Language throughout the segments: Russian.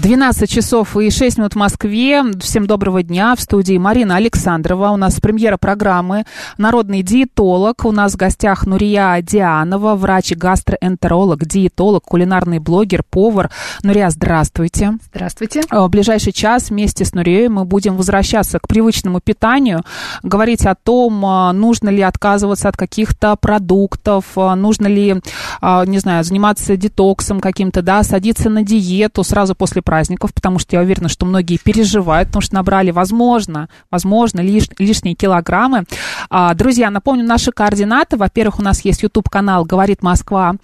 12 часов и 6 минут в Москве. Всем доброго дня. В студии Марина Александрова. У нас премьера программы «Народный диетолог». У нас в гостях Нурия Дианова, врач-гастроэнтеролог, диетолог, кулинарный блогер, повар. Нурия, здравствуйте. Здравствуйте. В ближайший час вместе с Нурией мы будем возвращаться к привычному питанию, говорить о том, нужно ли отказываться от каких-то продуктов, нужно ли, не знаю, заниматься детоксом каким-то, да, садиться на диету сразу после праздников, потому что я уверена, что многие переживают, потому что набрали, возможно, возможно, лиш, лишние килограммы. А, друзья, напомню наши координаты. Во-первых, у нас есть YouTube-канал «Говорит Москва»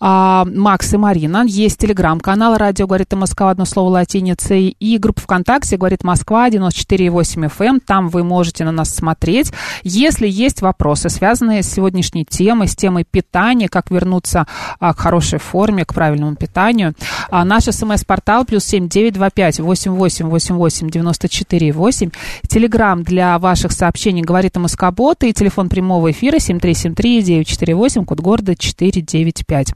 а, Макс и Марина. Есть телеграм-канал «Радио говорит Москва», одно слово латиницей, и группа ВКонтакте «Говорит Москва» 94,8 FM. Эм. Там вы можете на нас смотреть. Если есть вопросы, связанные с сегодняшней темой, с темой питания, как вернуться а, к хорошей форме, к правильному питанию, а, наш смс-портал плюс семь девять два пять восемь восемь восемь восемь девяносто четыре восемь. Телеграмм для ваших сообщений говорит о Москобота и телефон прямого эфира семь три семь три девять четыре восемь, код города четыре девять пять.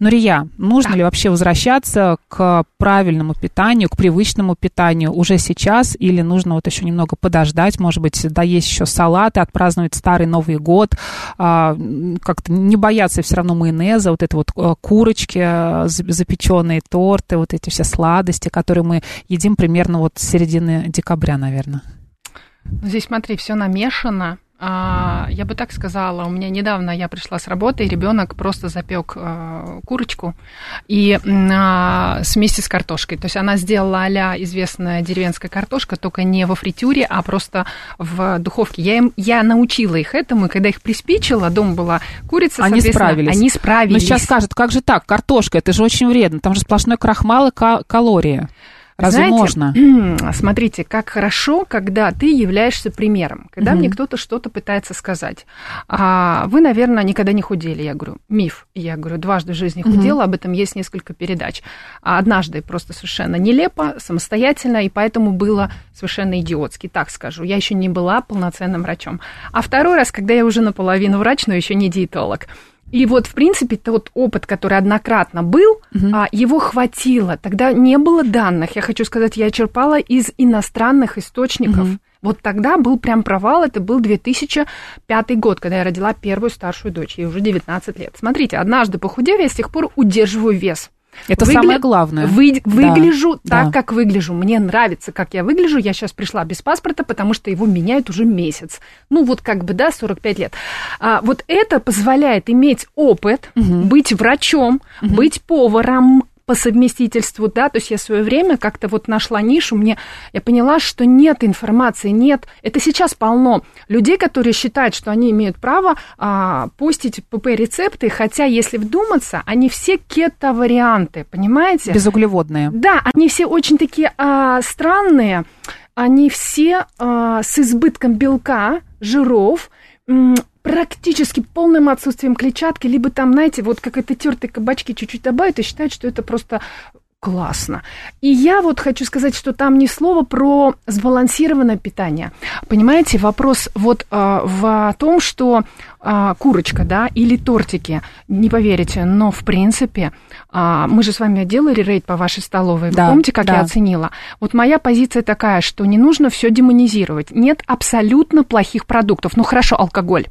Нурия, нужно ли вообще возвращаться к правильному питанию, к привычному питанию уже сейчас или нужно вот еще немного подождать, может быть, доесть еще салаты, отпраздновать старый Новый год, а, как-то не бояться все равно майонеза, вот это вот э, курочки, э, запеченные торты, вот эти все сладости сладости, которые мы едим примерно вот с середины декабря, наверное? Здесь, смотри, все намешано. А, я бы так сказала, у меня недавно я пришла с работы, и ребенок просто запек а, курочку и а, вместе с картошкой. То есть она сделала а известная деревенская картошка, только не во фритюре, а просто в духовке. Я, им, я научила их этому, и когда их приспичила, дома была курица, они справились. Они справились. Но сейчас скажут, как же так, картошка, это же очень вредно, там же сплошной крахмал и калории. Разве Знаете, можно? Смотрите, как хорошо, когда ты являешься примером. Когда угу. мне кто-то что-то пытается сказать. А, вы, наверное, никогда не худели. Я говорю, миф. Я говорю, дважды в жизни худела, угу. об этом есть несколько передач. А однажды просто совершенно нелепо, самостоятельно, и поэтому было совершенно идиотски, так скажу. Я еще не была полноценным врачом. А второй раз, когда я уже наполовину врач, но еще не диетолог. И вот, в принципе, тот опыт, который однократно был, угу. а, его хватило. Тогда не было данных. Я хочу сказать, я черпала из иностранных источников. Угу. Вот тогда был прям провал, это был 2005 год, когда я родила первую старшую дочь, ей уже 19 лет. Смотрите, однажды похудев, я с тех пор удерживаю вес. Это Выгля... самое главное. Вы... Выгляжу да, так, да. как выгляжу. Мне нравится, как я выгляжу. Я сейчас пришла без паспорта, потому что его меняют уже месяц. Ну, вот как бы, да, 45 лет. А, вот это позволяет иметь опыт, угу. быть врачом, угу. быть поваром, по совместительству, да, то есть я в свое время как-то вот нашла нишу, мне, я поняла, что нет информации, нет, это сейчас полно людей, которые считают, что они имеют право а, постить ПП-рецепты, хотя, если вдуматься, они все кето-варианты, понимаете? Безуглеводные. Да, они все очень такие а, странные, они все а, с избытком белка, жиров, практически полным отсутствием клетчатки, либо там, знаете, вот как это тертые кабачки чуть-чуть добавят и считают, что это просто классно. И я вот хочу сказать, что там ни слова про сбалансированное питание. Понимаете, вопрос вот э, в том, что э, курочка, да, или тортики, не поверите, но в принципе, э, мы же с вами делали рейд по вашей столовой, да, помните, как да. я оценила? Вот моя позиция такая, что не нужно все демонизировать. Нет абсолютно плохих продуктов. Ну хорошо, алкоголь.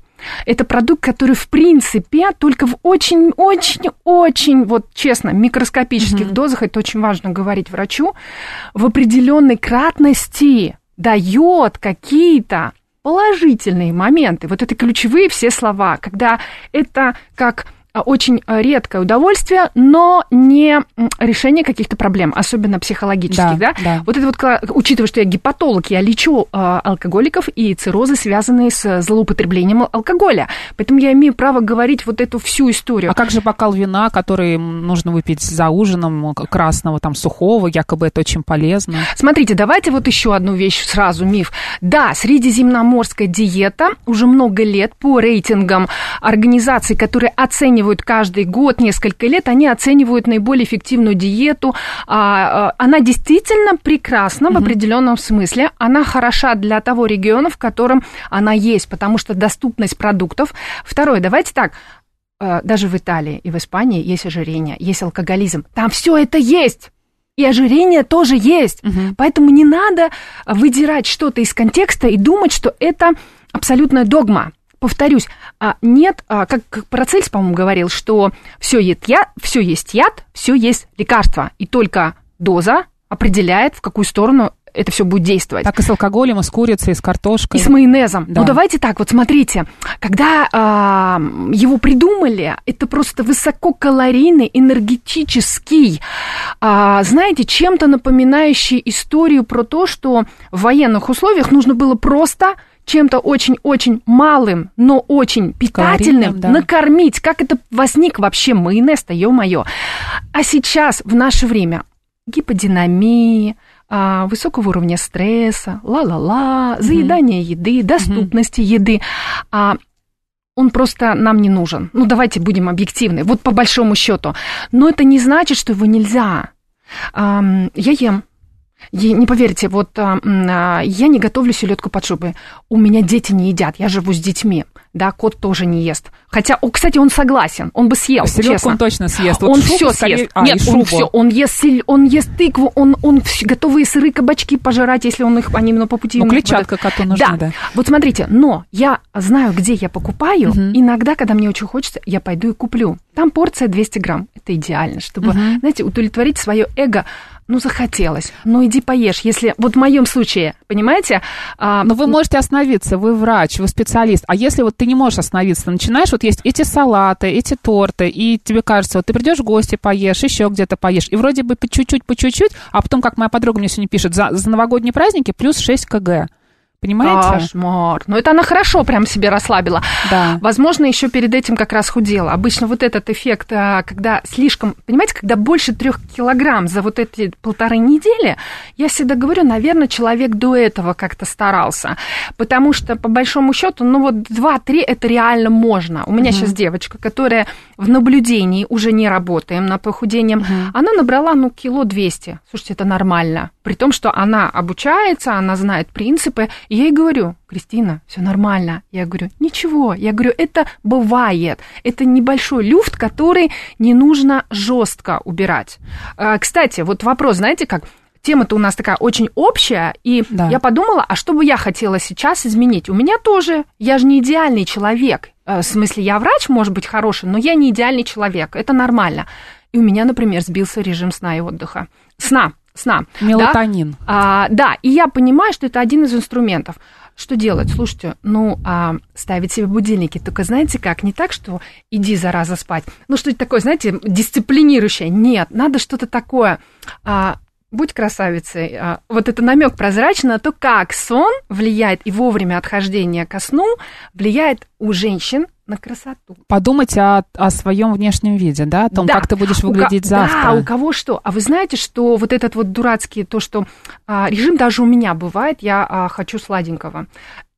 Это продукт, который, в принципе, только в очень-очень-очень, вот честно, микроскопических mm-hmm. дозах, это очень важно говорить врачу, в определенной кратности дает какие-то положительные моменты. Вот это ключевые все слова, когда это как очень а, редкое удовольствие, но не решение каких-то проблем, особенно психологических, да? Да, да. Вот это вот, учитывая, что я гепатолог, я лечу а, алкоголиков и циррозы, связанные с злоупотреблением алкоголя. Поэтому я имею право говорить вот эту всю историю. А как же бокал вина, который нужно выпить за ужином, к- красного, там, сухого, якобы это очень полезно? Смотрите, давайте вот еще одну вещь сразу, миф. Да, средиземноморская диета уже много лет по рейтингам организаций, которые оценивают каждый год, несколько лет, они оценивают наиболее эффективную диету. А, а, Она действительно прекрасна в определенном смысле. Она хороша для того региона, в котором она есть, потому что доступность продуктов. Второе, давайте так, э, даже в Италии и в Испании есть ожирение, есть алкоголизм. Там все это есть. И ожирение тоже есть. Поэтому не надо выдирать что-то из контекста и думать, что это абсолютная догма. Повторюсь, а, нет, а, как, как Парацельс, по-моему, говорил, что все есть яд, все есть яд, все есть лекарство. И только доза определяет, в какую сторону это все будет действовать. Так и с алкоголем, и с курицей, и с картошкой. И с майонезом. Да. Ну давайте так, вот смотрите, когда а, его придумали, это просто высококалорийный, энергетический, а, знаете, чем-то напоминающий историю про то, что в военных условиях нужно было просто чем-то очень-очень малым, но очень питательным Калорийным, да. накормить. Как это возник вообще майонез-то, ё-моё. А сейчас, в наше время, гиподинамия, а, высокого уровня стресса, ла-ла-ла, заедание еды, доступности еды. А, он просто нам не нужен. Ну, давайте будем объективны. Вот по большому счету. Но это не значит, что его нельзя. Я ем. Не поверите, вот а, а, я не готовлю селедку под шубой. У меня дети не едят, я живу с детьми. Да, кот тоже не ест. Хотя, о, кстати, он согласен, он бы съел, Селедку честно. он точно съест. Вот он все скорее- съест. А, Нет, он все, он ест, сель- он ест тыкву, он, он вс- готовые сыры, кабачки пожрать, если он их, они именно по пути. Ну, клетчатка коту нужна, да. Вот смотрите, но я знаю, где я покупаю. Мгм. Иногда, когда мне очень хочется, я пойду и куплю. Там порция 200 грамм. Это идеально, чтобы, Мгм. знаете, удовлетворить свое эго. Ну, захотелось. Ну, иди поешь. Если вот в моем случае, понимаете? а, Но вы можете остановиться, вы врач, вы специалист. А если вот ты не можешь остановиться, начинаешь, вот есть эти салаты, эти торты, и тебе кажется, вот ты придешь в гости, поешь, еще где-то поешь, и вроде бы по чуть-чуть, по чуть-чуть, а потом, как моя подруга мне сегодня пишет, за, за новогодние праздники плюс 6 кг. Понимаете? Кошмар. Ну, это она хорошо прям себе расслабила. Да. Возможно, еще перед этим как раз худела. Обычно вот этот эффект, а, когда слишком, понимаете, когда больше трех килограмм за вот эти полторы недели, я всегда говорю, наверное, человек до этого как-то старался. Потому что, по большому счету, ну вот 2-3 это реально можно. У меня сейчас девочка, которая в наблюдении уже не работаем над похудением, она набрала, ну, кило 200. Слушайте, это нормально. При том, что она обучается, она знает принципы. И я ей говорю, Кристина, все нормально. Я говорю, ничего. Я говорю, это бывает. Это небольшой люфт, который не нужно жестко убирать. А, Кстати, вот вопрос, знаете как? Тема-то у нас такая очень общая, и Да. я подумала, а что бы я хотела сейчас изменить? У меня тоже, я же не идеальный человек. Э, В смысле, я врач, может быть, хороший, но я не идеальный человек, это нормально. И у меня, например, сбился режим сна и отдыха. Сна, сна. да? Мелатонин. А, да, и я понимаю, что это один из инструментов. Что делать? Слушайте, ну, а, ставить себе будильники. Только знаете как? Не так, что иди, зараза, спать. Ну, что-то такое, знаете, дисциплинирующее. Нет, надо что-то такое. А, будь красавицей. А, вот это намек прозрачно на то, как сон влияет и вовремя отхождение ко сну влияет у женщин на красоту. Подумать о, о своем внешнем виде, да, о том, Да. как ты будешь У выглядеть завтра. Да, у кого что. А вы знаете, что вот этот вот дурацкий, то, что а, режим даже у меня бывает, я а, хочу сладенького.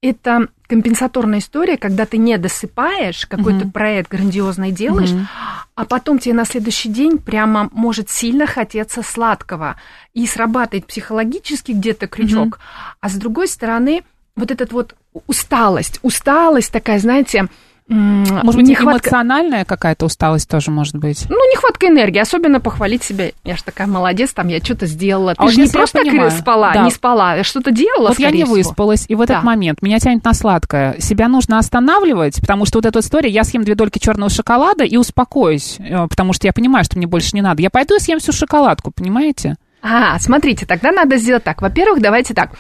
Это компенсаторная история, когда ты не досыпаешь, какой-то Мгм. проект грандиозный делаешь, Мгм. а потом тебе на следующий день прямо может сильно хотеться сладкого. И срабатывает психологически где-то крючок. А с другой стороны, вот этот вот усталость, усталость такая, знаете, Может быть, нехватка- эмоциональная какая-то усталость тоже может быть. ну, нехватка энергии, особенно похвалить себя. Я же такая молодец, там я что-то сделала. Ты А вот же не просто понимаю, спала, да. не спала, я что-то делала, Вот я не всего. выспалась, и в этот Да. момент меня тянет на сладкое. Себя нужно останавливать, потому что вот эта история, я съем две дольки черного шоколада и успокоюсь, э, потому что я понимаю, что мне больше не надо. Я пойду и съем всю шоколадку, понимаете? А, смотрите, тогда надо сделать так. Во-первых, давайте так.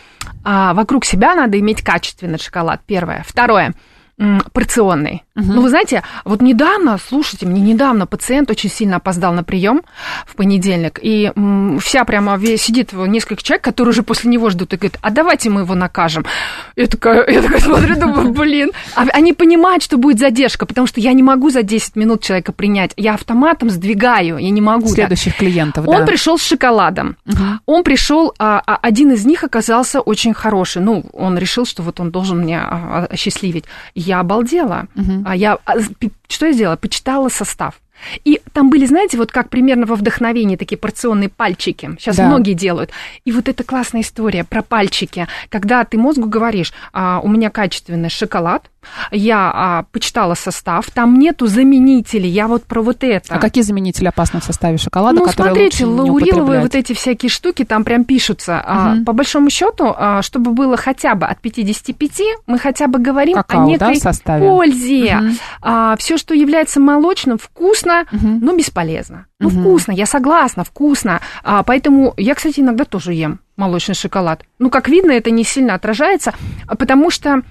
А, вокруг себя надо иметь качественный шоколад. Первое. Второе. М, порционный. Ну, вы знаете, вот недавно, слушайте, мне недавно пациент очень сильно опоздал на прием в понедельник, и вся прямо ве- сидит несколько человек, которые уже после него ждут, и говорит, а давайте мы его накажем. Я такая, я такая смотрю, думаю, блин. А они понимают, что будет задержка, потому что я не могу за 10 минут человека принять. Я автоматом сдвигаю, я не могу. Следующих клиентов, Он да. пришел с шоколадом. Он пришел, а, а, один из них оказался очень хороший. Ну, он решил, что вот он должен меня а, осчастливить. Я обалдела. А я, а, что я сделала? Почитала состав. И там были, знаете, вот как примерно во вдохновении такие порционные пальчики. Сейчас Да. многие делают. И вот эта классная история про пальчики. Когда ты мозгу говоришь, а, у меня качественный шоколад, я а, почитала состав, там нету заменителей, я вот про вот это. А какие заменители опасны в составе шоколада, Ну, которые смотрите, лучше лауриловые вот эти всякие штуки там прям пишутся. А, Мгм. по большому счету, а, чтобы было хотя бы от 55, мы хотя бы говорим Какао, о да, некой составе? пользе. Мгм. все, что является молочным, вкусно, Мгм. но бесполезно. Ну, Мгм. вкусно, я согласна, вкусно. А, поэтому я, кстати, иногда тоже ем молочный шоколад. Ну, как видно, это не сильно отражается, а потому что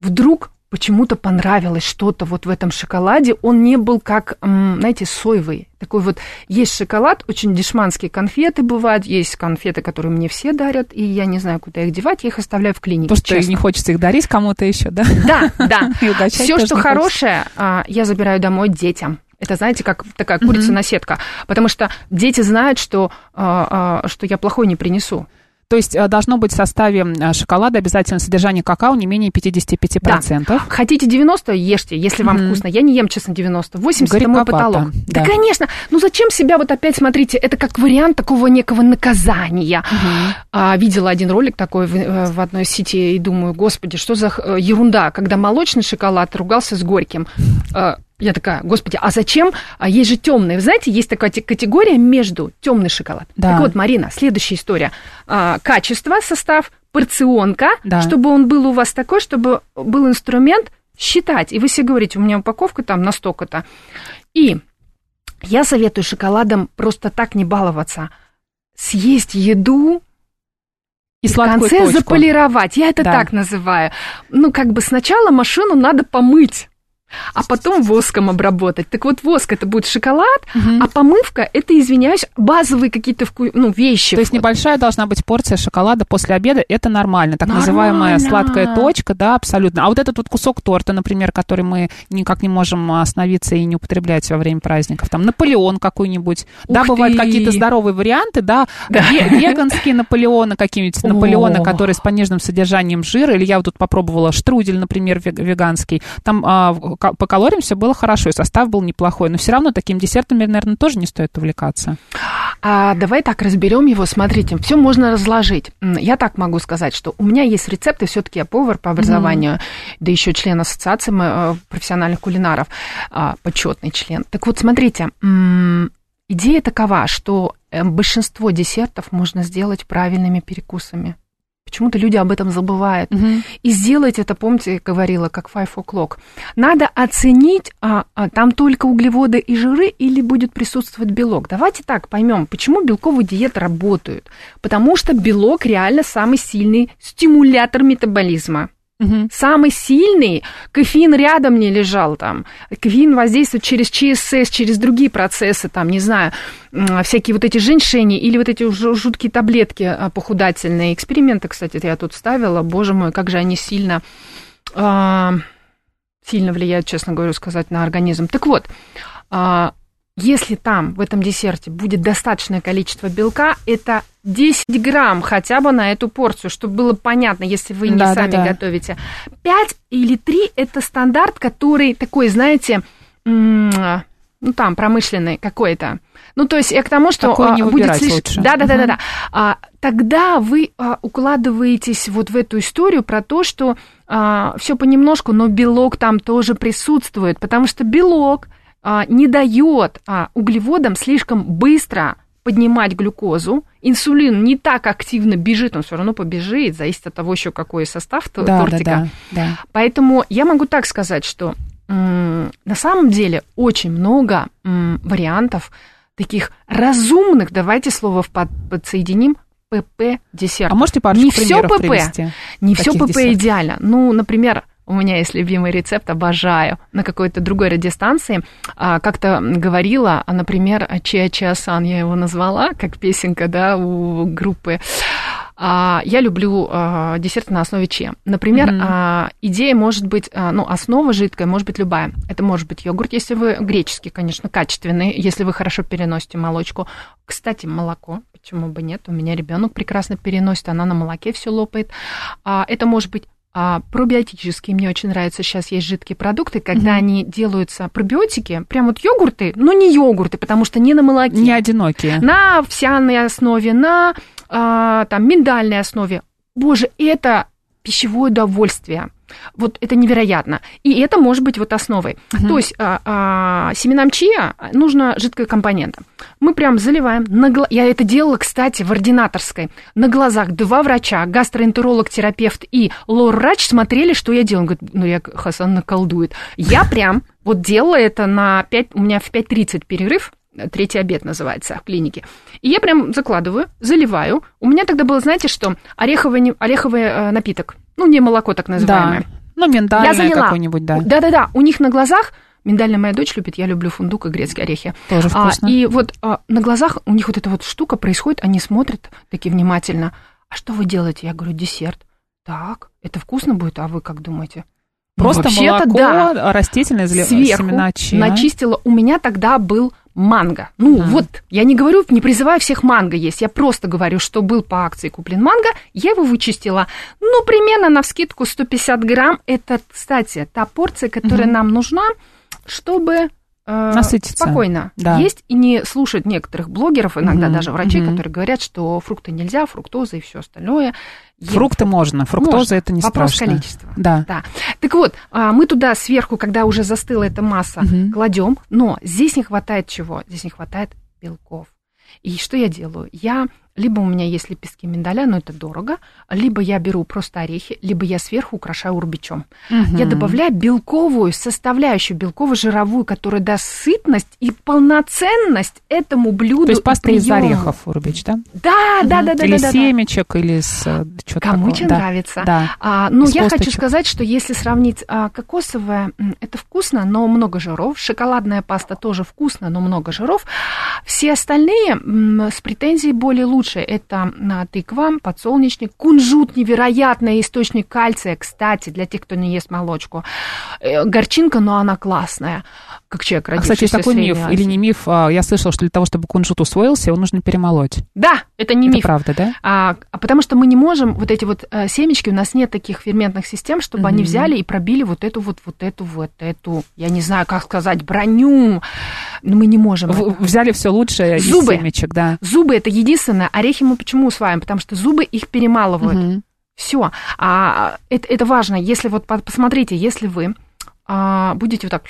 вдруг почему-то понравилось что-то вот в этом шоколаде. Он не был как, знаете, соевый. Такой вот, есть шоколад, очень дешманские конфеты бывают, есть конфеты, которые мне все дарят, и я не знаю, куда их девать, я их оставляю в клинике, Потому что не хочется их дарить кому-то еще, да? Да, да. Все, что хорошее, а, я забираю домой детям. Это, знаете, как такая курица на сетка. Потому что дети знают, что, а, а, что я плохой не принесу. То есть э, должно быть в составе э, шоколада обязательно содержание какао не менее 55%. Хотите 90, ешьте, если вам Мгм. вкусно. Я не ем, честно, 90. 80 это мой потолок. Да. да. конечно. Ну зачем себя вот опять, смотрите, это как вариант такого некого наказания. А, видела один ролик такой в, э, в одной сети и думаю, господи, что за ерунда, когда молочный шоколад ругался с горьким. Я такая, господи, а зачем? А есть же темный. Вы знаете, есть такая те- категория между темный шоколад. Да. Так вот, Марина, следующая история. А, Качество, состав, порционка, Да. чтобы он был у вас такой, чтобы был инструмент считать. И вы себе говорите, у меня упаковка там на столько-то. И я советую шоколадом просто так не баловаться. Съесть еду И в конце точку. заполировать. Я это Да. так называю. Ну, как бы сначала машину надо помыть. А потом воском обработать. Так вот, воск это будет шоколад, Мгм. а помывка это, извиняюсь, базовые какие-то вку- ну, вещи. То есть небольшая должна быть порция шоколада после обеда, это нормально, так называемая Нормально. сладкая точка, да, абсолютно. А вот этот вот кусок торта, например, который мы никак не можем остановиться и не употреблять во время праздников, там Наполеон какой-нибудь, да, Ух бывают ты. какие-то здоровые варианты, да, Да. ве- веганские Наполеоны какие-нибудь. Наполеоны, которые с пониженным содержанием жира, или я вот тут попробовала штрудель, например, вег- веганский, там а, по калориям все было хорошо, и состав был неплохой, но все равно таким десертом, наверное, тоже не стоит увлекаться. А давай так разберем его. Смотрите, все можно разложить. Я так могу сказать, что у меня есть рецепты, все-таки я повар по образованию, да еще член ассоциации э, профессиональных кулинаров, а, почетный член. Так вот, смотрите, идея такова, что э, большинство десертов можно сделать правильными перекусами. Почему-то люди об этом забывают. И сделать это, помните, я говорила, как five o'clock. Надо оценить, а, а, там только углеводы и жиры или будет присутствовать белок. Давайте так поймем, почему белковые диеты работают. Потому что белок реально самый сильный стимулятор метаболизма. Мгм. Самый сильный, кофеин рядом не лежал там. Кофеин воздействует через ЧСС, через другие процессы, там, не знаю, всякие вот эти женьшени или вот эти жу- жуткие таблетки а, похудательные. Эксперименты, кстати, я тут ставила, боже мой, как же они сильно, а, сильно влияют, честно говорю, сказать, на организм. Так вот, а, если там, в этом десерте, будет достаточное количество белка, это 10 грамм хотя бы на эту порцию, чтобы было понятно, если вы не Да, да, сами да. готовите. 5 или 3 – это стандарт, который такой, знаете, ну там, промышленный какой-то. Ну, то есть я к тому, что Такой не а, будет выбирать слишком... Да, да, да, да, да. А, тогда вы а, укладываетесь вот в эту историю про то, что все понемножку, но белок там тоже присутствует, потому что белок а, не дает а, углеводам слишком быстро поднимать глюкозу. Инсулин не так активно бежит, он все равно побежит, зависит от того еще какой состав Да, да, тортика. да, да. Поэтому я могу так сказать, что м, на самом деле очень много м, вариантов таких разумных, давайте слово под- подсоединим, ПП десертов. А можете парочку Не примеров ПП. привести? Не все ПП десертов? идеально. Ну, например, у меня есть любимый рецепт, обожаю. На какой-то другой радиостанции а, как-то говорила, а, например, Чия Чиасан, я его назвала, как песенка, да, у группы. А, я люблю а, десерт на основе че. Например, mm-hmm. идея может быть, ну, основа жидкая может быть любая. Это может быть йогурт, если вы греческий, конечно, качественный, если вы хорошо переносите молочку. Кстати, молоко, почему бы нет? У меня ребенок прекрасно переносит, она на молоке все лопает. Это может быть а, пробиотические мне очень нравятся. Сейчас есть жидкие продукты, когда mm-hmm. они делаются пробиотики, прям вот йогурты, но не йогурты, потому что не на молоке. Не одинокие. На овсяной основе, на а, там миндальной основе. Боже, это пищевое удовольствие. Вот это невероятно. И это может быть вот основой. Угу. То есть а, а, семенам чия нужно жидкая компонента. Мы прям заливаем. На гла... Я это делала, кстати, в ординаторской. На глазах два врача, гастроэнтеролог, терапевт и лор-врач смотрели, что я делаю. Он говорит, ну я, Хасан наколдует. Я прям вот делала это на 5, у меня в 5.30 перерыв, третий обед называется в клинике. И я прям закладываю, заливаю. У меня тогда было, знаете что, ореховый, ореховый э, напиток. Ну, не молоко так называемое. Да. Ну, миндальное какое-нибудь, да. Да-да-да, у них на глазах Миндальная моя дочь любит, я люблю фундук и грецкие орехи. Тоже вкусно. А, и вот а, на глазах у них вот эта вот штука происходит, они смотрят такие внимательно. А что вы делаете? Я говорю, десерт. Так, это вкусно будет, а вы как думаете? Просто ну, молоко, да. растительное Сверху семена чия. начистила. У меня тогда был манго. Ну, а. вот, я не говорю, не призываю всех манго есть, я просто говорю, что был по акции куплен манго, я его вычистила. Ну, примерно на вскидку 150 грамм. Это, кстати, та порция, которая угу. нам нужна, чтобы Насытиться. спокойно да. есть и не слушать некоторых блогеров, иногда угу, даже врачей, угу. которые говорят, что фрукты нельзя, фруктоза и все остальное. Фрукты можно, фруктоза можно. это не Вопрос страшно. количества. Да. да. Так вот, а, мы туда сверху, когда уже застыла эта масса, угу. кладем, но здесь не хватает чего? Здесь не хватает белков. И что я делаю? Я либо у меня есть лепестки миндаля, но это дорого, либо я беру просто орехи, либо я сверху украшаю урбичом. Угу. Я добавляю белковую составляющую, белково-жировую, которая даст сытность и полноценность этому блюду. То есть паста из орехов урбич, да? Да, угу. да, да, да. Или да, семечек, да. или с э, что-то Кому такого. чем да. нравится. Да. А, ну, я хочу сказать, что если сравнить а, кокосовое, это вкусно, но много жиров. Шоколадная паста тоже вкусно, но много жиров. Все остальные м, с претензией более лучше лучше. Это а, тыква, подсолнечник, кунжут, невероятный источник кальция, кстати, для тех, кто не ест молочку. Э, горчинка, но она классная, как человек а, Кстати, есть такой миф или не миф, а, я слышала, что для того, чтобы кунжут усвоился, его нужно перемолоть. Да, это не это миф. правда, да? А, а потому что мы не можем, вот эти вот э, семечки, у нас нет таких ферментных систем, чтобы mm-hmm. они взяли и пробили вот эту вот, вот эту, вот эту, я не знаю, как сказать, броню. Но мы не можем. В, взяли все лучшее Зубы. из семечек, да. Зубы это единственное. Орехи мы почему усваиваем? Потому что зубы их перемалывают. Угу. Все. А это, это важно. Если вот посмотрите, если вы а, будете вот так,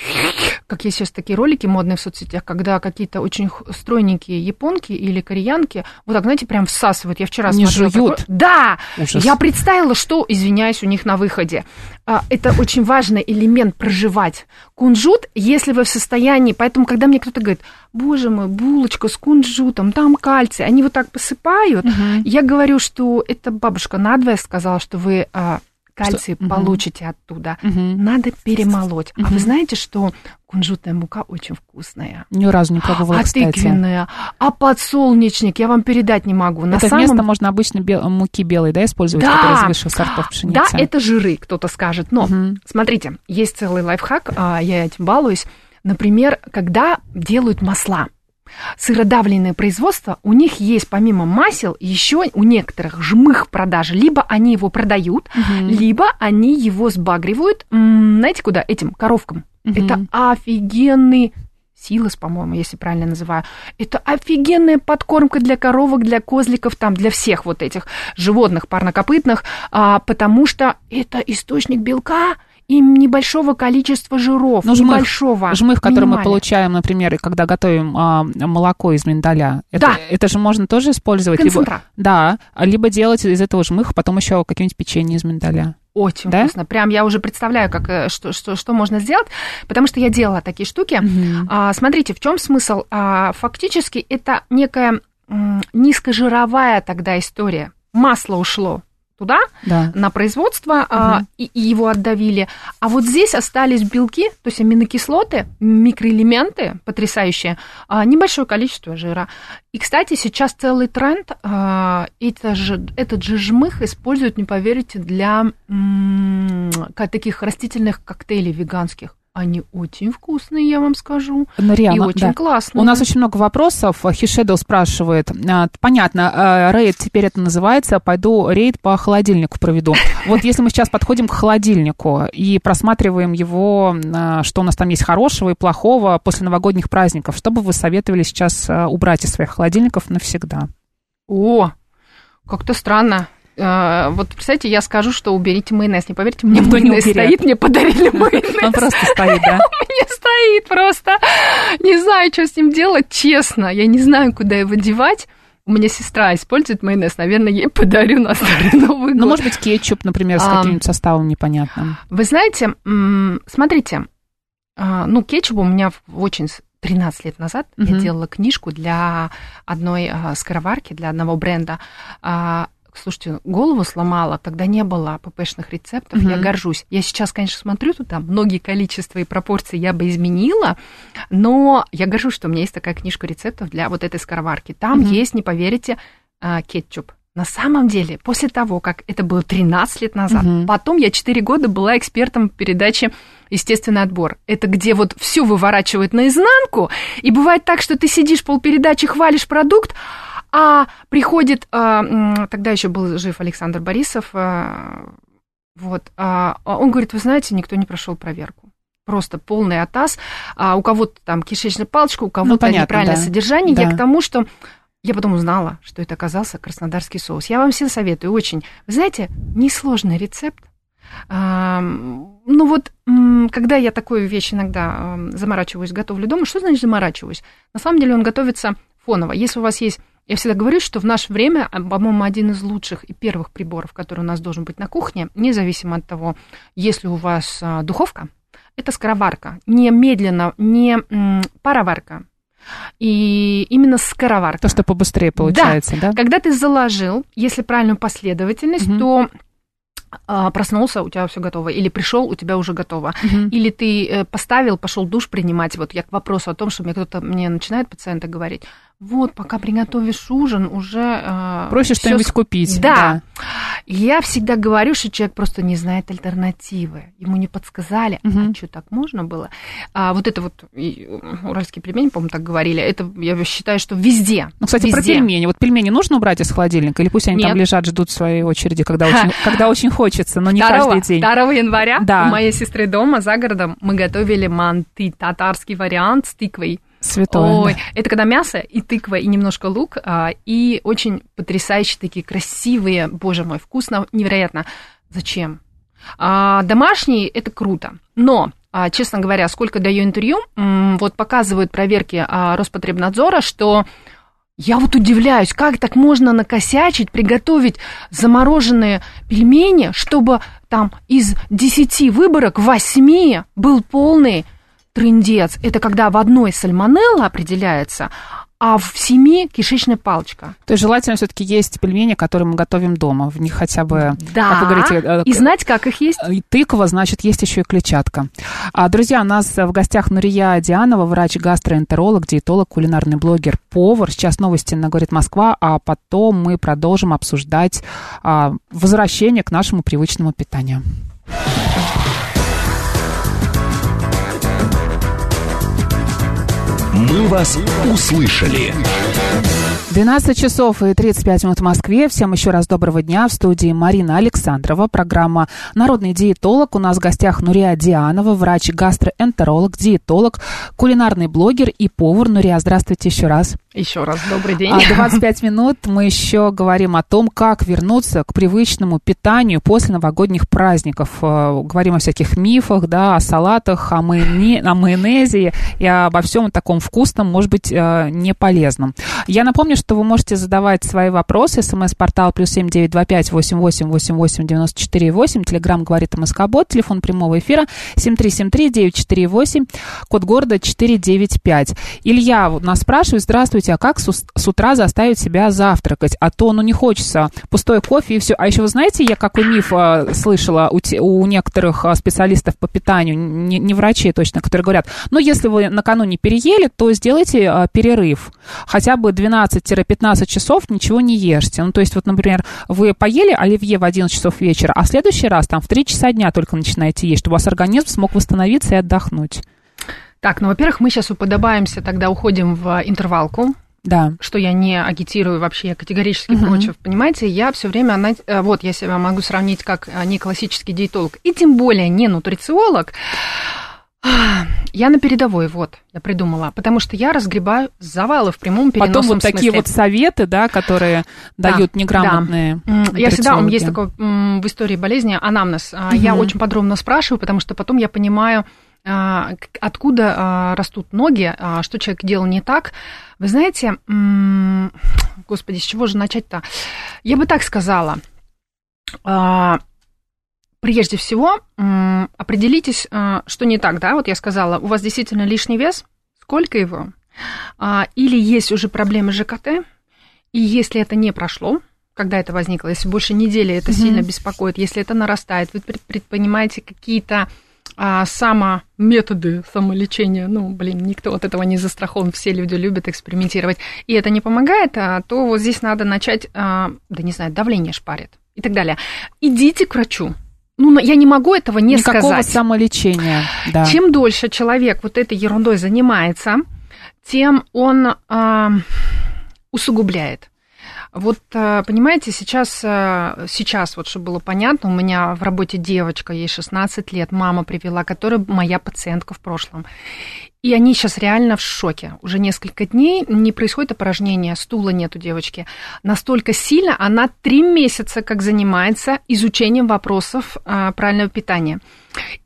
как есть сейчас такие ролики модные в соцсетях, когда какие-то очень стройненькие японки или кореянки вот так, знаете, прям всасывают. Я вчера Не смотрела. жуют? Такой... Да! Ужас. Я представила, что, извиняюсь, у них на выходе. А, это очень важный элемент проживать. Кунжут, если вы в состоянии, поэтому, когда мне кто-то говорит, боже мой, булочка с кунжутом, там кальций, они вот так посыпают, угу. я говорю, что это бабушка надвое сказала, что вы а, кальций что? получите угу. оттуда. Угу. Надо перемолоть. Угу. А вы знаете, что кунжутная мука очень вкусная. Ни разу не пробовала, а кстати. тыквенная, а подсолнечник, я вам передать не могу. На это самом... вместо можно обычно бел... муки белой, да, использовать, да, которая из высших сортов пшеницы? Да, это жиры, кто-то скажет. Но, угу. смотрите, есть целый лайфхак, а, я этим балуюсь. Например, когда делают масла – сыродавленное производство, у них есть помимо масел еще у некоторых жмых продажи. Либо они его продают, угу. либо они его сбагривают, знаете куда? Этим коровкам. Угу. Это офигенный силос, по-моему, если правильно называю. Это офигенная подкормка для коровок, для козликов, там, для всех вот этих животных парнокопытных, а, потому что это источник белка, и небольшого количества жиров, ну, жмых, небольшого. Жмых, который мы получаем, например, когда готовим а, молоко из миндаля. Это, да. это же можно тоже использовать. Концентрат. Либо, да, либо делать из этого жмыха потом еще какие-нибудь печенье из миндаля. Очень да? вкусно. Прям я уже представляю, как, э, что, что, что можно сделать, потому что я делала такие штуки. Угу. А, смотрите, в чем смысл? А, фактически это некая м, низкожировая тогда история. Масло ушло туда, Да. на производство, а, и, и его отдавили. А вот здесь остались белки, то есть аминокислоты, микроэлементы потрясающие, а, небольшое количество жира. И, кстати, сейчас целый тренд, а, это же, этот же жмых используют, не поверите, для м, таких растительных коктейлей веганских. Они очень вкусные, я вам скажу. Нариана, и очень да. классные. У нас очень много вопросов. Хишедл спрашивает. а, Понятно, а, рейд теперь это называется. Пойду рейд по холодильнику проведу. Вот если мы сейчас подходим к холодильнику и просматриваем его, что у нас там есть хорошего и плохого после новогодних праздников, что бы вы советовали сейчас убрать из своих холодильников навсегда? О, как-то странно. Э, Вот, представьте, я скажу, что уберите майонез. Не поверьте, мне Никто не майонез уберет. стоит, мне подарили майонез. Он просто стоит, да? Мне стоит просто. Не знаю, что с ним делать, честно. Я не знаю, куда его девать. У меня сестра использует майонез. Наверное, ей подарю на Старый Новый Ну, год. может быть, кетчуп, например, с А, каким-нибудь составом непонятным. Вы знаете, смотрите, а, ну, кетчуп у меня очень... с- 13 лет назад я делала книжку для одной а, скороварки, для одного бренда. Слушайте, голову сломала, тогда не было ППшных рецептов, я Мгм. горжусь. Я сейчас, конечно, смотрю, тут там многие количества и пропорции я бы изменила, но я горжусь, что у меня есть такая книжка рецептов для вот этой скороварки. Там Мгм. есть, не поверите, а, кетчуп. На самом деле, после того, как это было 13 лет назад, Мгм. потом я 4 года была экспертом в передаче «Естественный отбор». Это где вот все выворачивают наизнанку, и бывает так, что ты сидишь полпередачи, хвалишь продукт, а приходит, а, тогда еще был жив Александр Борисов, а, вот, а, а он говорит, вы знаете, никто не прошел проверку. Просто полный атас. А у кого-то там кишечная палочка, у кого-то Ну, понятно, неправильное да. содержание. Да. Я к тому, что я потом узнала, что это оказался краснодарский соус. Я вам всем советую, очень. Вы знаете, несложный рецепт. Ам, Ну вот, когда я такую вещь иногда ам, заморачиваюсь, готовлю дома, что значит заморачиваюсь? На самом деле он готовится фоново. Если у вас есть... Я всегда говорю, что в наше время, а, по-моему, один из лучших и первых приборов, который у нас должен быть на кухне, независимо от того, есть ли у вас а, духовка, это скороварка. Не медленно, не пароварка. И именно скороварка. То, что побыстрее получается, да? Когда ты заложил, если правильную последовательность, Мгм. то а, проснулся, у тебя все готово, или пришел, у тебя уже готово. Мгм. Или ты э, поставил, пошел душ принимать. Вот я к вопросу о том, что мне кто-то мне начинает пациенты говорить, вот, пока приготовишь ужин, уже... э, Проще что-нибудь с- купить. Да. Я всегда говорю, что человек просто не знает альтернативы. Ему не подсказали, Мгм. а что, так можно было? А вот это вот, и, э, уральские пельмени, по-моему, так говорили, это я считаю, что везде. Ну, кстати, про везде. пельмени. Вот пельмени нужно убрать из холодильника? Или пусть они там Нет. лежат, ждут своей очереди, когда очень, когда очень хочется, но не 2, каждый день? 2 января Да. у моей сестры дома за городом мы готовили манты, татарский вариант с тыквой. Святое. Ой, да. это когда мясо и тыква, и немножко лук, а, и очень потрясающие такие красивые, боже мой, вкусно, невероятно. Зачем? А, домашние – это круто, но а, честно говоря, сколько даю интервью, вот показывают проверки а, Роспотребнадзора, что я вот удивляюсь, как так можно накосячить, приготовить замороженные пельмени, чтобы там из 10 выборок 8 был полный трындец. Это когда в одной сальмонелла определяется, а в семи кишечная палочка. То есть желательно все-таки есть пельмени, которые мы готовим дома. В них хотя бы, Да, как вы говорите, э, и знать, как их есть. и тыква, значит, есть еще и клетчатка. А, друзья, у нас в гостях Нурия Дианова, врач-гастроэнтеролог, диетолог, кулинарный блогер, повар. Сейчас новости на «Говорит Москва», а потом мы продолжим обсуждать а, возвращение к нашему привычному питанию. «Мы вас услышали». 12 часов и 35 минут в Москве. Всем еще раз доброго дня. В студии Марина Александрова. Программа «Народный диетолог». У нас в гостях Нурия Дианова, врач-гастроэнтеролог, диетолог, кулинарный блогер и повар. Нурия, здравствуйте еще раз. Еще раз добрый день. А 25 минут мы еще говорим о том, как вернуться к привычному питанию после новогодних праздников. Э, Говорим о всяких мифах, да, о салатах, о, майоне- о майонезе и обо всем таком вкусном, может быть, э, не полезном. Я напомню, что вы можете задавать свои вопросы. СМС-портал плюс семь девять два пять восемь восемь восемь восемь девяносто четыре восемь. Телеграмм говорит МСК-бот. Телефон прямого эфира семь три семь три девять четыре восемь. Код города четыре девять пять. Илья нас спрашивает, здравствуйте, а как с, с утра заставить себя завтракать? А то, ну, не хочется. Пустой кофе и все. А еще вы знаете, я какой миф э, слышала у, те- у некоторых э, специалистов по питанию, не, не врачей точно, которые говорят, ну, если вы накануне переели, то сделайте э, перерыв. Хотя бы 12-15 часов ничего не ешьте. Ну, то есть, вот, например, вы поели оливье в 11 часов вечера, а в следующий раз там в 3 часа дня только начинаете есть, чтобы у вас организм смог восстановиться и отдохнуть. Так, ну, во-первых, мы сейчас уподобаемся, тогда уходим в интервалку, Да. что я не агитирую вообще, я категорически Мгм. против. Понимаете, я все время, она- э, вот, я себя могу сравнить как э, не классический диетолог, и тем более не нутрициолог. Я на передовой, вот, я придумала, потому что я разгребаю завалы в прямом переносном Потом вот такие смысле. вот советы, да, которые Да, дают неграмотные. М, Я всегда, у меня есть такое в истории болезни анамнез. А, Я очень подробно спрашиваю, потому что потом я понимаю, а, откуда а, растут ноги, что человек делал не так. Вы знаете, господи, с чего же начать-то? Я бы так сказала. Прежде всего, определитесь, а, что не так, да? Вот я сказала, у вас действительно лишний вес, сколько его? А, Или есть уже проблемы с ЖКТ, и если это не прошло, когда это возникло, если больше недели это Мгм. сильно беспокоит, если это нарастает, вы пред- предпринимаете какие-то а, самометоды самолечения, ну, блин, никто от этого не застрахован, все люди любят экспериментировать, и это не помогает, а, то вот здесь надо начать, а, да не знаю, давление шпарит и так далее. Идите к врачу. Ну, я не могу этого не Никакого сказать. самолечения. Да. Чем дольше человек вот этой ерундой занимается, тем он а, усугубляет. Вот, а, понимаете, сейчас, а, сейчас, вот чтобы было понятно, у меня в работе девочка, ей 16 лет, мама привела, которая моя пациентка в прошлом. И они сейчас реально в шоке. Уже несколько дней не происходит опорожнение, стула нет у девочки. Настолько сильно она три месяца как занимается изучением вопросов а, правильного питания.